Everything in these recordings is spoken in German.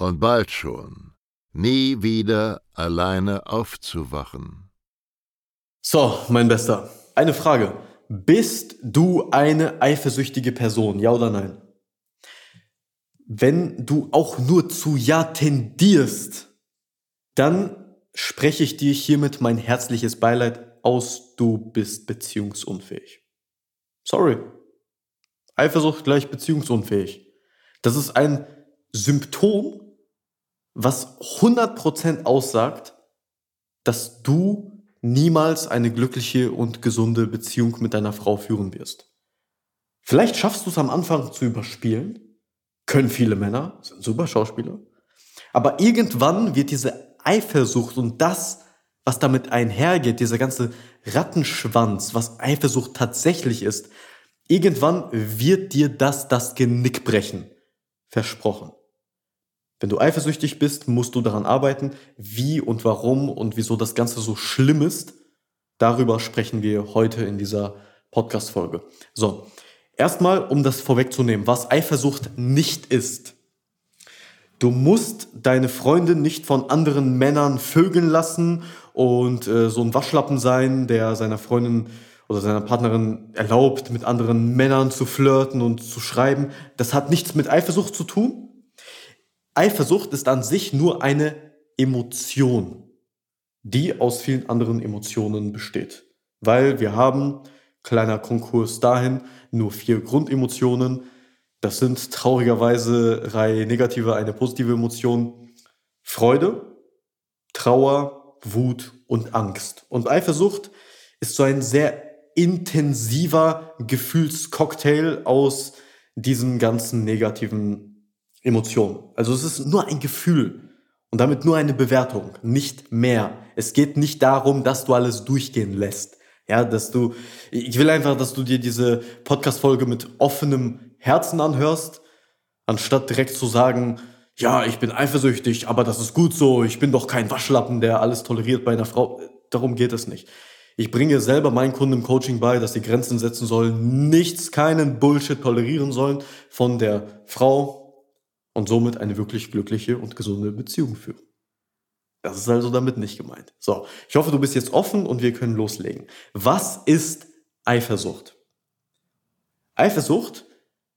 und bald schon nie wieder alleine aufzuwachen. So, mein Bester, eine Frage. Bist du eine eifersüchtige Person, ja oder nein? Wenn du auch nur zu Ja tendierst, dann spreche ich dir hiermit mein herzliches Beileid aus, du bist beziehungsunfähig. Sorry. Eifersucht gleich beziehungsunfähig. Das ist ein Symptom, was 100% aussagt, dass du niemals eine glückliche und gesunde Beziehung mit deiner Frau führen wirst. Vielleicht schaffst du es am Anfang zu überspielen, können viele Männer, sind super Schauspieler, aber irgendwann wird diese Eifersucht und das, was damit einhergeht, dieser ganze Rattenschwanz, was Eifersucht tatsächlich ist, irgendwann wird dir das das Genick brechen. Versprochen. Wenn du eifersüchtig bist, musst du daran arbeiten, wie und warum und wieso das Ganze so schlimm ist. Darüber sprechen wir heute in dieser Podcast-Folge. So. Erstmal, um das vorwegzunehmen, was Eifersucht nicht ist. Du musst deine Freundin nicht von anderen Männern vögeln lassen und äh, so ein Waschlappen sein, der seiner Freundin oder seiner Partnerin erlaubt, mit anderen Männern zu flirten und zu schreiben. Das hat nichts mit Eifersucht zu tun. Eifersucht ist an sich nur eine Emotion, die aus vielen anderen Emotionen besteht. Weil wir haben, kleiner Konkurs dahin, nur vier Grundemotionen, das sind traurigerweise drei negative, eine positive Emotion. Freude, Trauer, Wut und Angst. Und Eifersucht ist so ein sehr intensiver Gefühlscocktail aus diesen ganzen negativen Emotionen. Also es ist nur ein Gefühl und damit nur eine Bewertung, nicht mehr. Es geht nicht darum, dass du alles durchgehen lässt. Ja, dass du, ich will einfach, dass du dir diese Podcast-Folge mit offenem Herzen anhörst, anstatt direkt zu sagen, ja, ich bin eifersüchtig, aber das ist gut so, ich bin doch kein Waschlappen, der alles toleriert bei einer Frau. Darum geht es nicht. Ich bringe selber meinen Kunden im Coaching bei, dass sie Grenzen setzen sollen, nichts, keinen Bullshit tolerieren sollen von der Frau und somit eine wirklich glückliche und gesunde Beziehung führen. Das ist also damit nicht gemeint. So, ich hoffe, du bist jetzt offen und wir können loslegen. Was ist Eifersucht? Eifersucht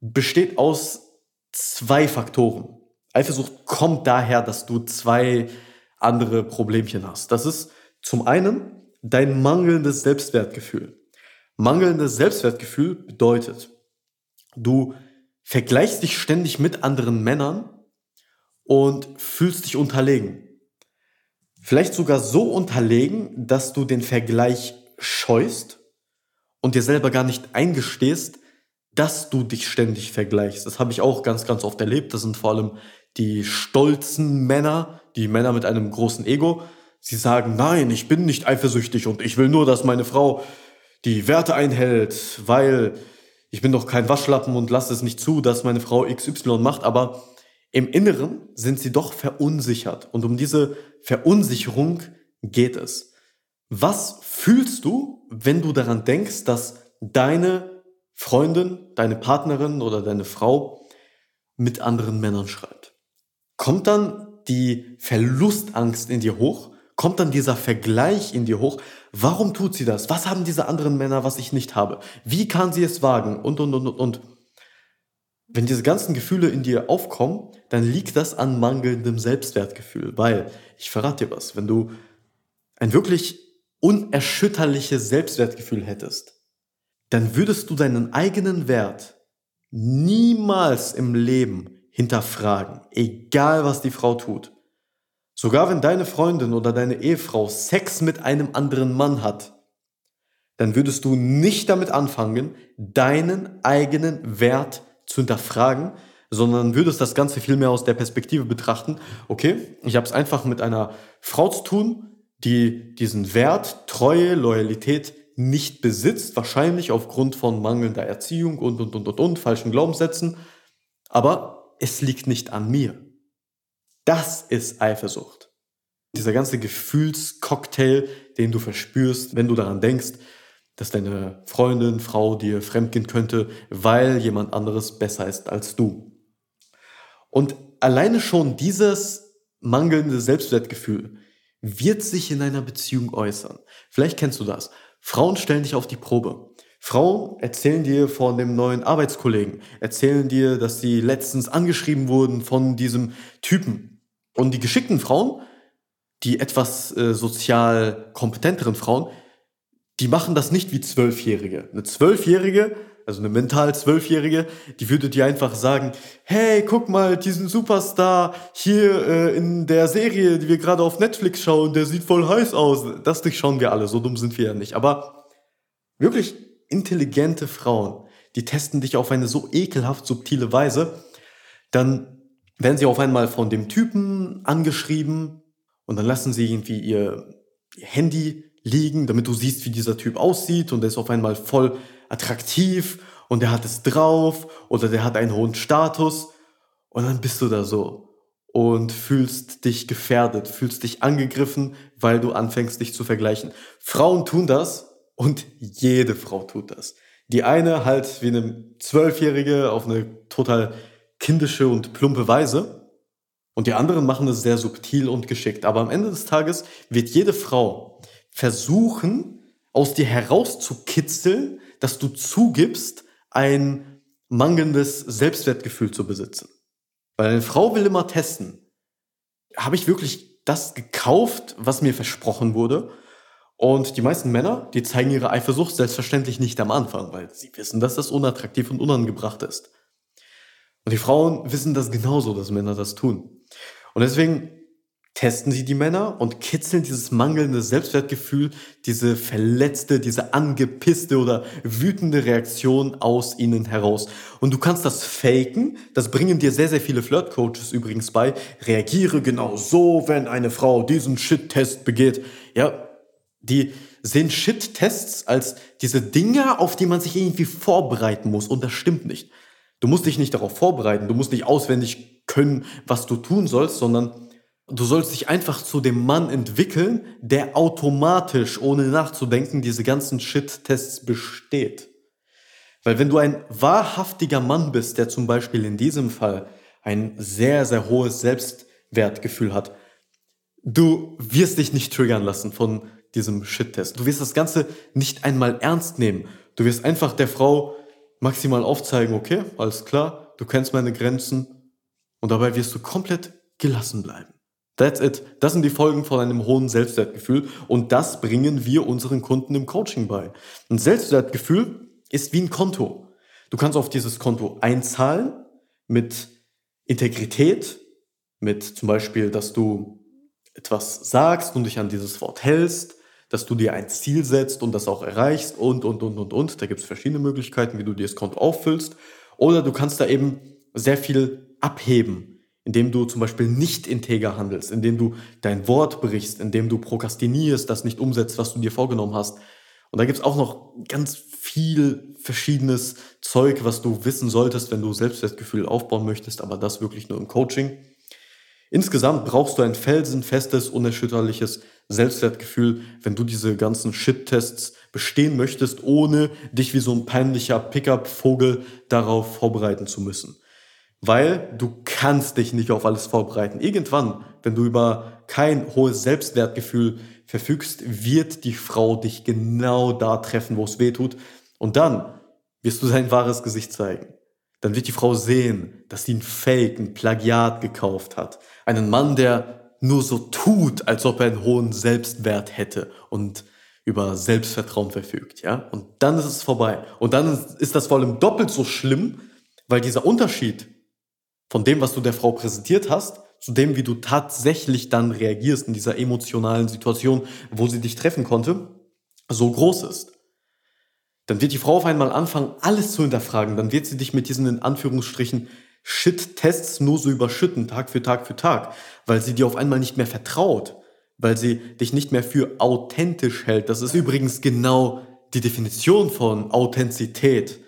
besteht aus zwei Faktoren. Eifersucht kommt daher, dass du zwei andere Problemchen hast. Das ist zum einen dein mangelndes Selbstwertgefühl. Mangelndes Selbstwertgefühl bedeutet, du vergleichst dich ständig mit anderen Männern und fühlst dich unterlegen. Vielleicht sogar so unterlegen, dass du den Vergleich scheust und dir selber gar nicht eingestehst, dass du dich ständig vergleichst. Das habe ich auch ganz, ganz oft erlebt. Das sind vor allem die stolzen Männer, die Männer mit einem großen Ego. Sie sagen, nein, ich bin nicht eifersüchtig und ich will nur, dass meine Frau die Werte einhält, weil ich bin doch kein Waschlappen und lasse es nicht zu, dass meine Frau XY macht. Aber im Inneren sind sie doch verunsichert. Und um diese Verunsicherung geht es. Was fühlst du, wenn du daran denkst, dass deine Freundin, deine Partnerin oder deine Frau mit anderen Männern schreibt. Kommt dann die Verlustangst in dir hoch? Kommt dann dieser Vergleich in dir hoch? Warum tut sie das? Was haben diese anderen Männer, was ich nicht habe? Wie kann sie es wagen? Und, und, und, und, und. wenn diese ganzen Gefühle in dir aufkommen, dann liegt das an mangelndem Selbstwertgefühl. Weil, ich verrate dir was, wenn du ein wirklich unerschütterliches Selbstwertgefühl hättest, dann würdest du deinen eigenen Wert niemals im Leben hinterfragen, egal was die Frau tut. Sogar wenn deine Freundin oder deine Ehefrau Sex mit einem anderen Mann hat, dann würdest du nicht damit anfangen, deinen eigenen Wert zu hinterfragen, sondern würdest das Ganze vielmehr aus der Perspektive betrachten, okay, ich habe es einfach mit einer Frau zu tun, die diesen Wert, Treue, Loyalität nicht besitzt, wahrscheinlich aufgrund von mangelnder Erziehung und, und, und, und, und, falschen Glaubenssätzen, aber es liegt nicht an mir. Das ist Eifersucht. Dieser ganze Gefühlscocktail, den du verspürst, wenn du daran denkst, dass deine Freundin, Frau dir fremdgehen könnte, weil jemand anderes besser ist als du. Und alleine schon dieses mangelnde Selbstwertgefühl wird sich in einer Beziehung äußern. Vielleicht kennst du das. Frauen stellen dich auf die Probe. Frauen erzählen dir von dem neuen Arbeitskollegen, erzählen dir, dass sie letztens angeschrieben wurden von diesem Typen. Und die geschickten Frauen, die etwas äh, sozial kompetenteren Frauen, die machen das nicht wie Zwölfjährige. Eine Zwölfjährige, also eine mental Zwölfjährige, die würde dir einfach sagen, hey, guck mal, diesen Superstar hier äh, in der Serie, die wir gerade auf Netflix schauen, der sieht voll heiß aus. Das durchschauen wir alle, so dumm sind wir ja nicht. Aber wirklich intelligente Frauen, die testen dich auf eine so ekelhaft subtile Weise, dann werden sie auf einmal von dem Typen angeschrieben und dann lassen sie irgendwie ihr, Handy liegen, damit du siehst, wie dieser Typ aussieht und der ist auf einmal voll attraktiv und der hat es drauf oder der hat einen hohen Status und dann bist du da so und fühlst dich gefährdet, fühlst dich angegriffen, weil du anfängst, dich zu vergleichen. Frauen tun das und jede Frau tut das. Die eine halt wie eine Zwölfjährige auf eine total kindische und plumpe Weise und die anderen machen es sehr subtil und geschickt. Aber am Ende des Tages wird jede Frau versuchen, aus dir herauszukitzeln, dass du zugibst, ein mangelndes Selbstwertgefühl zu besitzen. Weil eine Frau will immer testen. Habe ich wirklich das gekauft, was mir versprochen wurde? Und die meisten Männer, die zeigen ihre Eifersucht selbstverständlich nicht am Anfang, weil sie wissen, dass das unattraktiv und unangebracht ist. Und die Frauen wissen das genauso, dass Männer das tun. Und deswegen testen sie die Männer und kitzeln dieses mangelnde Selbstwertgefühl, diese verletzte, diese angepisste oder wütende Reaktion aus ihnen heraus. Und du kannst das faken, das bringen dir sehr, sehr viele Flirt-Coaches übrigens bei. Reagiere genau so, wenn eine Frau diesen Shit-Test begeht. Ja, die sehen Shit-Tests als diese Dinge, auf die man sich irgendwie vorbereiten muss. Und das stimmt nicht. Du musst dich nicht darauf vorbereiten, du musst nicht auswendig können, was du tun sollst, sondern Du sollst dich einfach zu dem Mann entwickeln, der automatisch, ohne nachzudenken, diese ganzen Shit-Tests besteht. Weil wenn du ein wahrhaftiger Mann bist, der zum Beispiel in diesem Fall ein sehr, sehr hohes Selbstwertgefühl hat, du wirst dich nicht triggern lassen von diesem Shit-Test. Du wirst das Ganze nicht einmal ernst nehmen. Du wirst einfach der Frau maximal aufzeigen, okay, alles klar, du kennst meine Grenzen und dabei wirst du komplett gelassen bleiben. That's it. Das sind die Folgen von einem hohen Selbstwertgefühl und das bringen wir unseren Kunden im Coaching bei. Ein Selbstwertgefühl ist wie ein Konto. Du kannst auf dieses Konto einzahlen mit Integrität, mit zum Beispiel, dass du etwas sagst und dich an dieses Wort hältst, dass du dir ein Ziel setzt und das auch erreichst und, und, und, und, und. Da gibt es verschiedene Möglichkeiten, wie du dir das Konto auffüllst. Oder du kannst da eben sehr viel abheben indem du zum Beispiel nicht integer handelst, indem du dein Wort brichst, indem du prokrastinierst, das nicht umsetzt, was du dir vorgenommen hast. Und da gibt's auch noch ganz viel verschiedenes Zeug, was du wissen solltest, wenn du Selbstwertgefühl aufbauen möchtest, aber das wirklich nur im Coaching. Insgesamt brauchst du ein felsenfestes, unerschütterliches Selbstwertgefühl, wenn du diese ganzen Shit-Tests bestehen möchtest, ohne dich wie so ein peinlicher Pickup-Vogel darauf vorbereiten zu müssen weil du kannst dich nicht auf alles vorbereiten. Irgendwann, wenn du über kein hohes Selbstwertgefühl verfügst, wird die Frau dich genau da treffen, wo es weh tut. Und dann wirst du dein wahres Gesicht zeigen. dann wird die Frau sehen, dass sie ein Fake, ein Plagiat gekauft hat. Einen Mann, der nur so tut, als ob er einen hohen Selbstwert hätte und über Selbstvertrauen verfügt, ja? Und dann ist es vorbei. Und dann ist das vor allem doppelt so schlimm, weil dieser Unterschied von dem, was du der Frau präsentiert hast, zu dem, wie du tatsächlich dann reagierst in dieser emotionalen Situation, wo sie dich treffen konnte, so groß ist. Dann wird die Frau auf einmal anfangen, alles zu hinterfragen. Dann wird sie dich mit diesen in Anführungsstrichen Shit-Tests nur so überschütten, Tag für Tag für Tag, weil sie dir auf einmal nicht mehr vertraut, weil sie dich nicht mehr für authentisch hält. Das ist übrigens genau die Definition von Authentizität,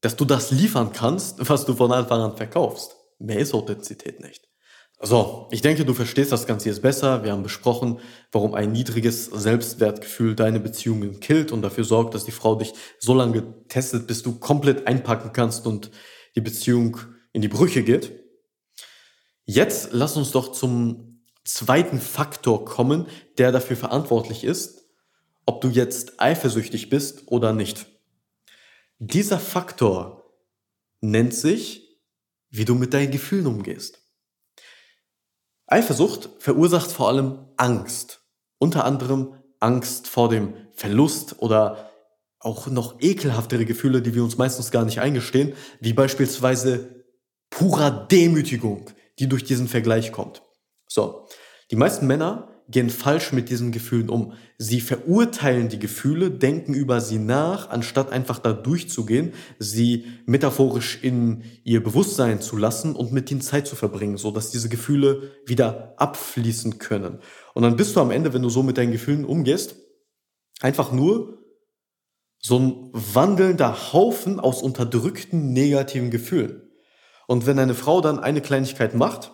dass du das liefern kannst, was du von Anfang an verkaufst. Mehr ist Authentizität nicht. So, ich denke, du verstehst das Ganze jetzt besser. Wir haben besprochen, warum ein niedriges Selbstwertgefühl deine Beziehungen killt und dafür sorgt, dass die Frau dich so lange testet, bis du komplett einpacken kannst und die Beziehung in die Brüche geht. Jetzt lass uns doch zum zweiten Faktor kommen, der dafür verantwortlich ist, ob du jetzt eifersüchtig bist oder nicht. Dieser Faktor nennt sich, wie du mit deinen Gefühlen umgehst. Eifersucht verursacht vor allem Angst. Unter anderem Angst vor dem Verlust oder auch noch ekelhaftere Gefühle, die wir uns meistens gar nicht eingestehen, wie beispielsweise purer Demütigung, die durch diesen Vergleich kommt. So, die meisten Männer gehen falsch mit diesen Gefühlen um. Sie verurteilen die Gefühle, denken über sie nach, anstatt einfach da durchzugehen, sie metaphorisch in ihr Bewusstsein zu lassen und mit ihnen Zeit zu verbringen, so dass diese Gefühle wieder abfließen können. Und dann bist du am Ende, wenn du so mit deinen Gefühlen umgehst, einfach nur so ein wandelnder Haufen aus unterdrückten negativen Gefühlen. Und wenn eine Frau dann eine Kleinigkeit macht,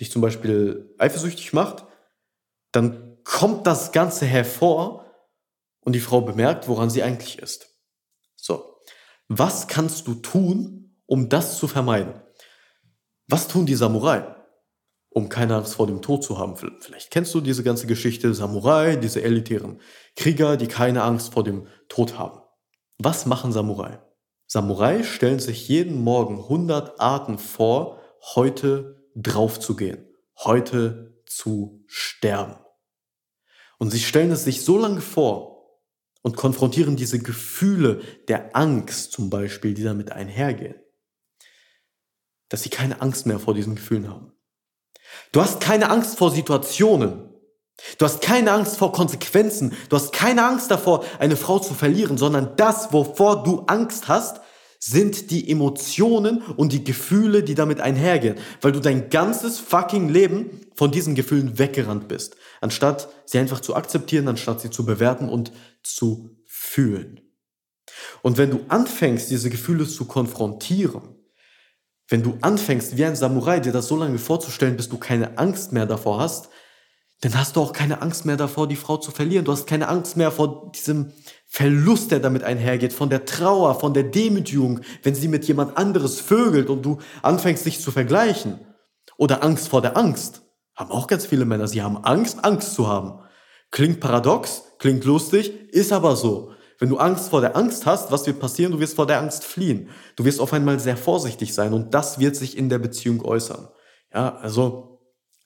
dich zum Beispiel eifersüchtig macht, dann kommt das Ganze hervor und die Frau bemerkt, woran sie eigentlich ist. So, was kannst du tun, um das zu vermeiden? Was tun die Samurai, um keine Angst vor dem Tod zu haben? Vielleicht kennst du diese ganze Geschichte Samurai, diese elitären Krieger, die keine Angst vor dem Tod haben. Was machen Samurai? Samurai stellen sich jeden Morgen 100 Arten vor, heute draufzugehen, heute zu sterben. Und sie stellen es sich so lange vor und konfrontieren diese Gefühle der Angst zum Beispiel, die damit einhergehen, dass sie keine Angst mehr vor diesen Gefühlen haben. Du hast keine Angst vor Situationen. Du hast keine Angst vor Konsequenzen. Du hast keine Angst davor, eine Frau zu verlieren, sondern das, wovor du Angst hast, sind die Emotionen und die Gefühle, die damit einhergehen, weil du dein ganzes fucking Leben von diesen Gefühlen weggerannt bist, anstatt sie einfach zu akzeptieren, anstatt sie zu bewerten und zu fühlen. Und wenn du anfängst, diese Gefühle zu konfrontieren, wenn du anfängst, wie ein Samurai dir das so lange vorzustellen, bis du keine Angst mehr davor hast, dann hast du auch keine Angst mehr davor, die Frau zu verlieren. Du hast keine Angst mehr vor diesem Verlust, der damit einhergeht, von der Trauer, von der Demütigung, wenn sie mit jemand anderes vögelt und du anfängst, dich zu vergleichen. Oder Angst vor der Angst. Haben auch ganz viele Männer. Sie haben Angst, Angst zu haben. Klingt paradox, klingt lustig, ist aber so. Wenn du Angst vor der Angst hast, was wird passieren? Du wirst vor der Angst fliehen. Du wirst auf einmal sehr vorsichtig sein und das wird sich in der Beziehung äußern. Ja, also,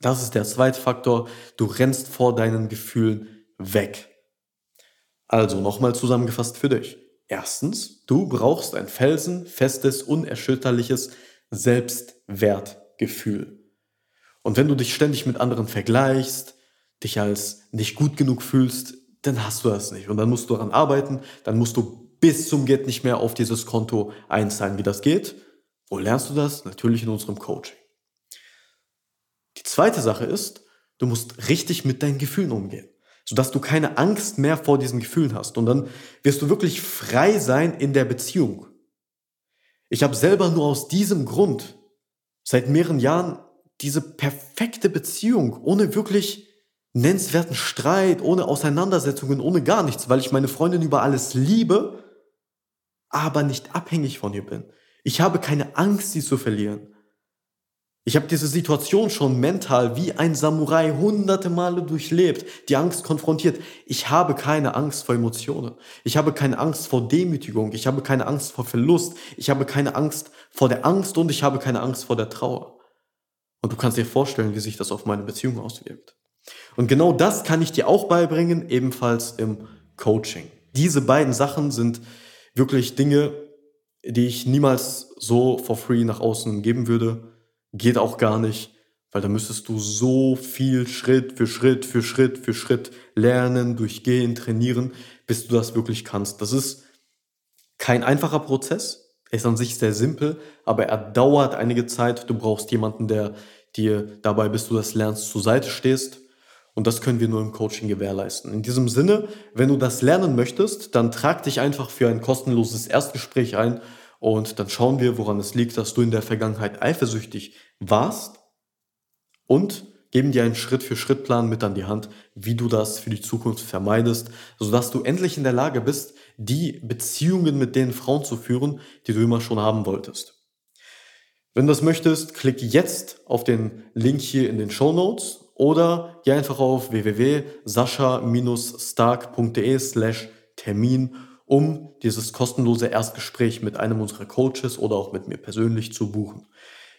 das ist der zweite Faktor. Du rennst vor deinen Gefühlen weg. Also nochmal zusammengefasst für dich. Erstens, du brauchst ein felsenfestes, unerschütterliches Selbstwertgefühl. Und wenn du dich ständig mit anderen vergleichst, dich als nicht gut genug fühlst, dann hast du das nicht. Und dann musst du daran arbeiten, dann musst du bis zum Geht nicht mehr auf dieses Konto einzahlen. Wie das geht? Wo lernst du das? Natürlich in unserem Coaching. Zweite Sache ist, du musst richtig mit deinen Gefühlen umgehen sodass du keine Angst mehr vor diesen Gefühlen hast. Und dann wirst du wirklich frei sein in der Beziehung. Ich habe selber nur aus diesem Grund seit mehreren Jahren diese perfekte Beziehung ohne wirklich nennenswerten Streit, ohne Auseinandersetzungen, ohne gar nichts, weil ich meine Freundin über alles liebe, aber nicht abhängig von ihr bin. Ich habe keine Angst, sie zu verlieren. Ich habe diese Situation schon mental wie ein Samurai hunderte Male durchlebt, die Angst konfrontiert. Ich habe keine Angst vor Emotionen. Ich habe keine Angst vor Demütigung. Ich habe keine Angst vor Verlust. Ich habe keine Angst vor der Angst und ich habe keine Angst vor der Trauer. Und du kannst dir vorstellen, wie sich das auf meine Beziehung auswirkt. Und genau das kann ich dir auch beibringen, ebenfalls im Coaching. Diese beiden Sachen sind wirklich Dinge, die ich niemals so for free nach außen geben würde Geht auch gar nicht, weil da müsstest du so viel Schritt für Schritt für Schritt für Schritt lernen, durchgehen, trainieren, bis du das wirklich kannst. Das ist kein einfacher Prozess. Er ist an sich sehr simpel, aber er dauert einige Zeit. Du brauchst jemanden, der dir dabei, bis du das lernst, zur Seite stehst. Und das können wir nur im Coaching gewährleisten. In diesem Sinne, wenn du das lernen möchtest, dann trag dich einfach für ein kostenloses Erstgespräch ein und dann schauen wir, woran es liegt, dass du in der Vergangenheit eifersüchtig warst und geben dir einen Schritt-für-Schritt-Plan mit an die Hand, wie du das für die Zukunft vermeidest, sodass du endlich in der Lage bist, die Beziehungen mit den Frauen zu führen, die du immer schon haben wolltest. Wenn du das möchtest, klick jetzt auf den Link hier in den Show Notes oder geh einfach auf www.sascha-stark.de slash Termin um dieses kostenlose Erstgespräch mit einem unserer Coaches oder auch mit mir persönlich zu buchen.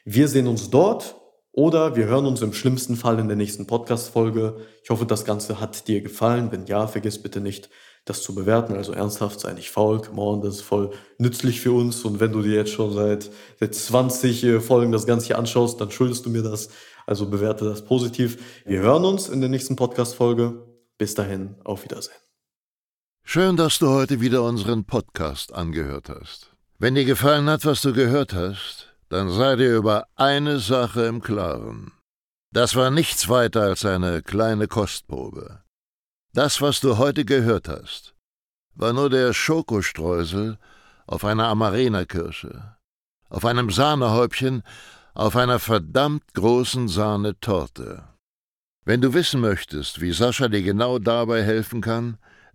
Wir sehen uns dort oder wir hören uns im schlimmsten Fall in der nächsten Podcast-Folge. Ich hoffe, das Ganze hat dir gefallen. Wenn ja, vergiss bitte nicht, das zu bewerten. Also ernsthaft, sei nicht faul, come on, das ist voll nützlich für uns. Und wenn du dir jetzt schon seit, seit 20 äh, Folgen das Ganze hier anschaust, dann schuldest du mir das. Also bewerte das positiv. Wir hören uns in der nächsten Podcast-Folge. Bis dahin, auf Wiedersehen. Schön, dass du heute wieder unseren Podcast angehört hast. Wenn dir gefallen hat, was du gehört hast, dann sei dir über eine Sache im Klaren. Das war nichts weiter als eine kleine Kostprobe. Das, was du heute gehört hast, war nur der Schokostreusel auf einer Amarena-Kirsche, auf einem Sahnehäubchen, auf einer verdammt großen Sahnetorte. Wenn du wissen möchtest, wie Sascha dir genau dabei helfen kann,